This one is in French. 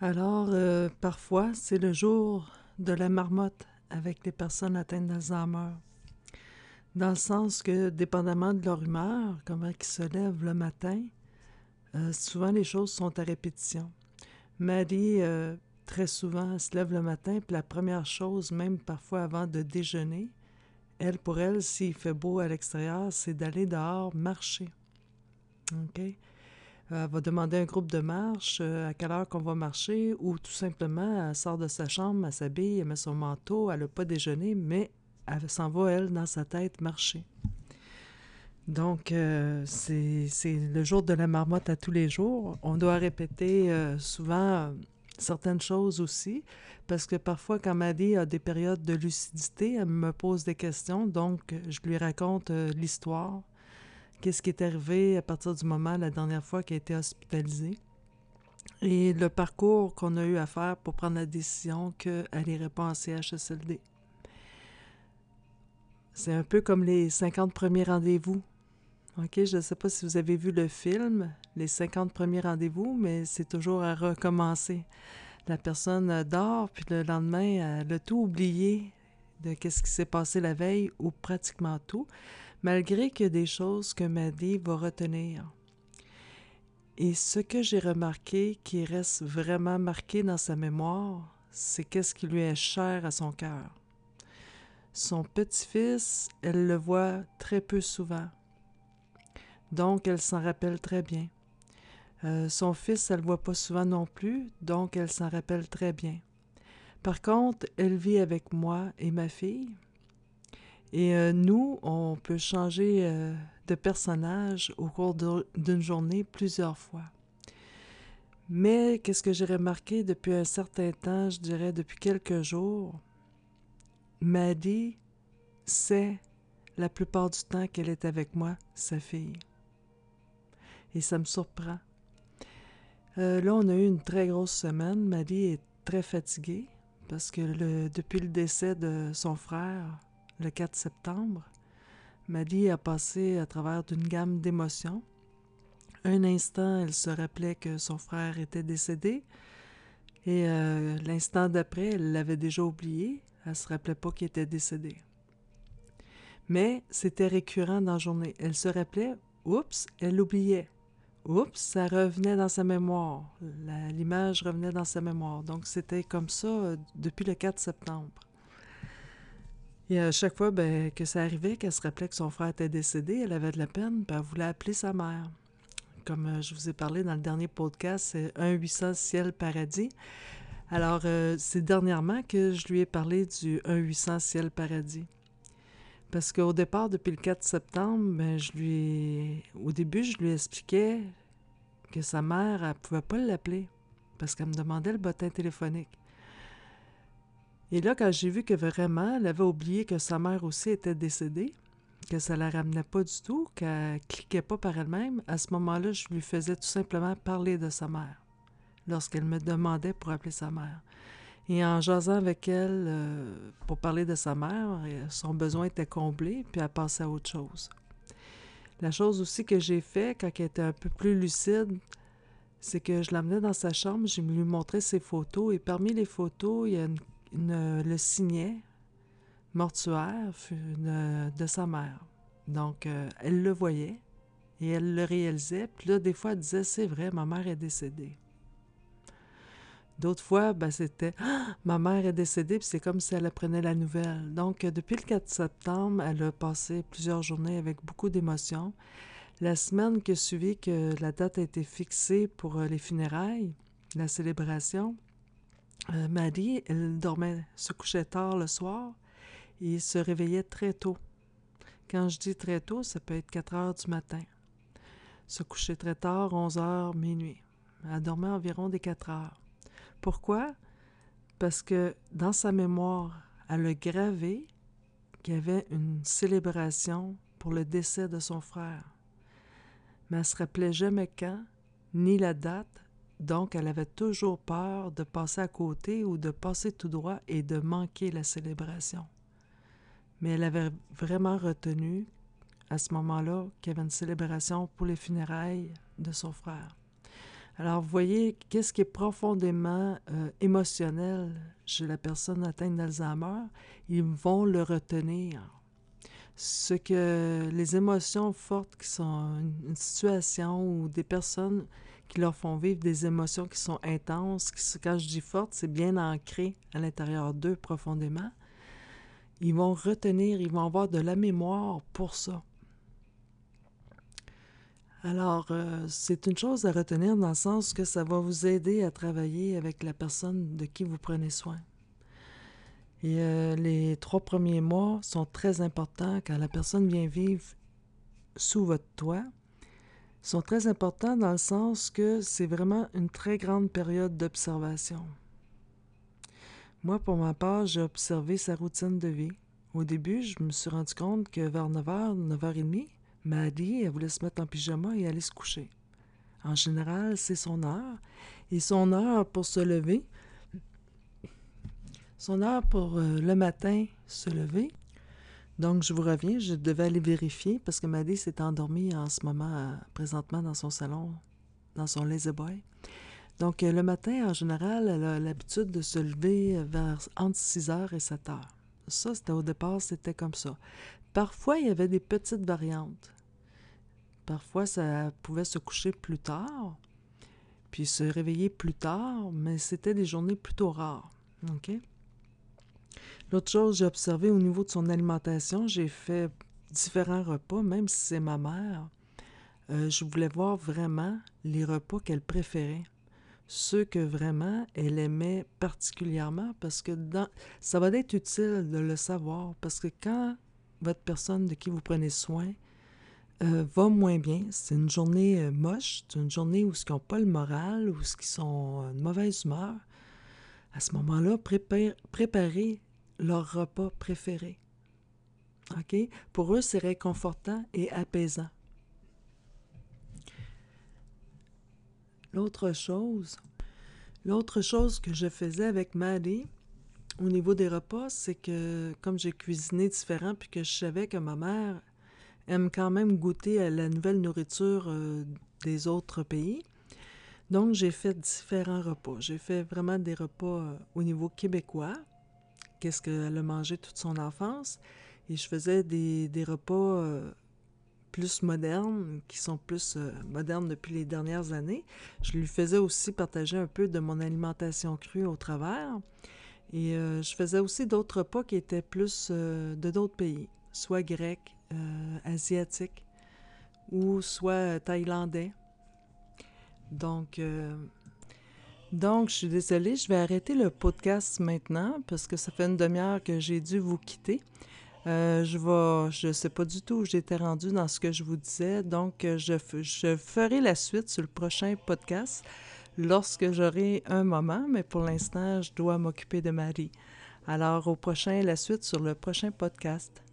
Alors, euh, parfois, c'est le jour de la marmotte avec les personnes atteintes d'Alzheimer. Dans le sens que, dépendamment de leur humeur, comment ils se lèvent le matin, euh, souvent les choses sont à répétition. Marie, euh, très souvent, se lève le matin, puis la première chose, même parfois avant de déjeuner, elle, pour elle, s'il fait beau à l'extérieur, c'est d'aller dehors marcher. OK? Elle va demander un groupe de marche, euh, à quelle heure qu'on va marcher, ou tout simplement, elle sort de sa chambre, elle s'habille, elle met son manteau, elle n'a pas déjeuné, mais elle s'en va, elle, dans sa tête, marcher. Donc, euh, c'est le jour de la marmotte à tous les jours. On doit répéter euh, souvent certaines choses aussi, parce que parfois, quand Maddy a des périodes de lucidité, elle me pose des questions, donc je lui raconte l'histoire qu'est-ce qui est arrivé à partir du moment, la dernière fois qu'elle a été hospitalisée, et le parcours qu'on a eu à faire pour prendre la décision qu'elle irait pas en CHSLD. C'est un peu comme les 50 premiers rendez-vous. OK, je ne sais pas si vous avez vu le film, les 50 premiers rendez-vous, mais c'est toujours à recommencer. La personne dort, puis le lendemain, elle a tout oublié de qu'est-ce qui s'est passé la veille, ou pratiquement tout malgré a des choses que Maddy va retenir. Et ce que j'ai remarqué qui reste vraiment marqué dans sa mémoire, c'est qu'est-ce qui lui est cher à son cœur. Son petit-fils, elle le voit très peu souvent. Donc, elle s'en rappelle très bien. Euh, son fils, elle ne voit pas souvent non plus, donc elle s'en rappelle très bien. Par contre, elle vit avec moi et ma fille, et euh, nous, on peut changer euh, de personnage au cours d'une journée plusieurs fois. Mais qu'est-ce que j'ai remarqué depuis un certain temps, je dirais depuis quelques jours, Maddie sait la plupart du temps qu'elle est avec moi, sa fille. Et ça me surprend. Euh, là, on a eu une très grosse semaine. Maddie est très fatiguée parce que depuis le décès de son frère, le 4 septembre, Maddy a passé à travers d'une gamme d'émotions. Un instant, elle se rappelait que son frère était décédé, et euh, l'instant d'après, elle l'avait déjà oublié, elle se rappelait pas qu'il était décédé. Mais c'était récurrent dans la journée. Elle se rappelait, oups, elle l'oubliait. Oups, ça revenait dans sa mémoire. L'image revenait dans sa mémoire. Donc c'était comme ça euh, depuis le 4 septembre. Et à chaque fois ben, que ça arrivait, qu'elle se rappelait que son frère était décédé, elle avait de la peine, puis elle voulait appeler sa mère. Comme euh, je vous ai parlé dans le dernier podcast, c'est 1-800 Ciel Paradis. Alors, euh, c'est dernièrement que je lui ai parlé du 1-800 Ciel Paradis. Parce qu'au départ, depuis le 4 septembre, ben, je lui au début, je lui expliquais que sa mère, elle ne pouvait pas l'appeler parce qu'elle me demandait le bottin téléphonique. Et là, quand j'ai vu que vraiment, elle avait oublié que sa mère aussi était décédée, que ça la ramenait pas du tout, qu'elle cliquait pas par elle-même, à ce moment-là, je lui faisais tout simplement parler de sa mère, lorsqu'elle me demandait pour appeler sa mère. Et en jasant avec elle euh, pour parler de sa mère, euh, son besoin était comblé, puis elle passait à autre chose. La chose aussi que j'ai fait quand elle était un peu plus lucide, c'est que je l'amenais dans sa chambre, je lui montrais ses photos, et parmi les photos, il y a une le signet mortuaire de sa mère. Donc, euh, elle le voyait et elle le réalisait. Puis là, des fois, elle disait, c'est vrai, ma mère est décédée. D'autres fois, ben, c'était ah, ma mère est décédée, puis c'est comme si elle apprenait la nouvelle. Donc, euh, depuis le 4 septembre, elle a passé plusieurs journées avec beaucoup d'émotions. La semaine qui a suivi que la date a été fixée pour euh, les funérailles, la célébration, euh, Marie, elle dormait, se couchait tard le soir et se réveillait très tôt. Quand je dis très tôt, ça peut être 4 heures du matin. Se coucher très tard, 11 heures, minuit. Elle dormait environ des 4 heures. Pourquoi? Parce que dans sa mémoire, elle a gravé qu'il y avait une célébration pour le décès de son frère. Mais elle se rappelait jamais quand, ni la date, donc, elle avait toujours peur de passer à côté ou de passer tout droit et de manquer la célébration. Mais elle avait vraiment retenu à ce moment-là qu'il y avait une célébration pour les funérailles de son frère. Alors, vous voyez, qu'est-ce qui est profondément euh, émotionnel chez la personne atteinte d'Alzheimer, ils vont le retenir. Ce que les émotions fortes qui sont une, situation ou des personnes qui leur font vivre des émotions qui sont intenses, qui, quand je dis fortes, c'est bien ancré à l'intérieur d'eux profondément. Ils vont retenir, ils vont avoir de la mémoire pour ça. Alors, euh, c'est une chose à retenir dans le sens que ça va vous aider à travailler avec la personne de qui vous prenez soin. Et euh, les trois premiers mois sont très importants quand la personne vient vivre sous votre toit. Sont très importants dans le sens que c'est vraiment une très grande période d'observation. Moi, pour ma part, j'ai observé sa routine de vie. Au début, je me suis rendu compte que vers 9h, 9h30, Maddie, elle voulait se mettre en pyjama et aller se coucher. En général, c'est son heure. Et son heure pour se lever, son heure pour euh, le matin se lever. Donc, je vous reviens, je devais aller vérifier parce que Maddie s'est endormie en ce moment, euh, présentement dans son salon, dans son lazy boy. Donc, euh, le matin, en général, elle a l'habitude de se lever vers entre 6 heures et 7 heures. Ça, c'était au départ, c'était comme ça. Parfois, il y avait des petites variantes. Parfois, ça pouvait se coucher plus tard, puis se réveiller plus tard, mais c'était des journées plutôt rares. OK? L'autre chose, j'ai observé au niveau de son alimentation, j'ai fait différents repas, même si c'est ma mère. Euh, je voulais voir vraiment les repas qu'elle préférait. Ceux que vraiment elle aimait particulièrement, parce que ça va être utile de le savoir, parce que quand votre personne de qui vous prenez soin euh, va moins bien. C'est une journée euh, moche, c'est une journée où ils n'ont pas le moral, où ils sont de mauvaise humeur. À ce moment-là, préparez leur repas préféré. OK? Pour eux, c'est réconfortant et apaisant. L'autre chose, l'autre chose que je faisais avec Maddie au niveau des repas, c'est que comme j'ai cuisiné différent puis que je savais que ma mère aime quand même goûter à la nouvelle nourriture euh, des autres pays. Donc, j'ai fait différents repas. J'ai fait vraiment des repas euh, au niveau québécois, qu'est-ce qu'elle a mangé toute son enfance, et je faisais des, repas euh, plus modernes, qui sont plus modernes depuis les dernières années. Je lui faisais aussi partager un peu de mon alimentation crue au travers. Et je faisais aussi d'autres repas qui étaient plus de d'autres pays, soit grecs, euh, asiatique ou soit thaïlandais. Donc, euh, donc, je suis désolée, je vais arrêter le podcast maintenant parce que ça fait une demi-heure que j'ai dû vous quitter. Euh, je vais, je sais pas du tout où j'étais rendu dans ce que je vous disais, donc je, je ferai la suite sur le prochain podcast lorsque j'aurai un moment, mais pour l'instant, je dois m'occuper de Marie. Alors, au prochain, la suite sur le prochain podcast.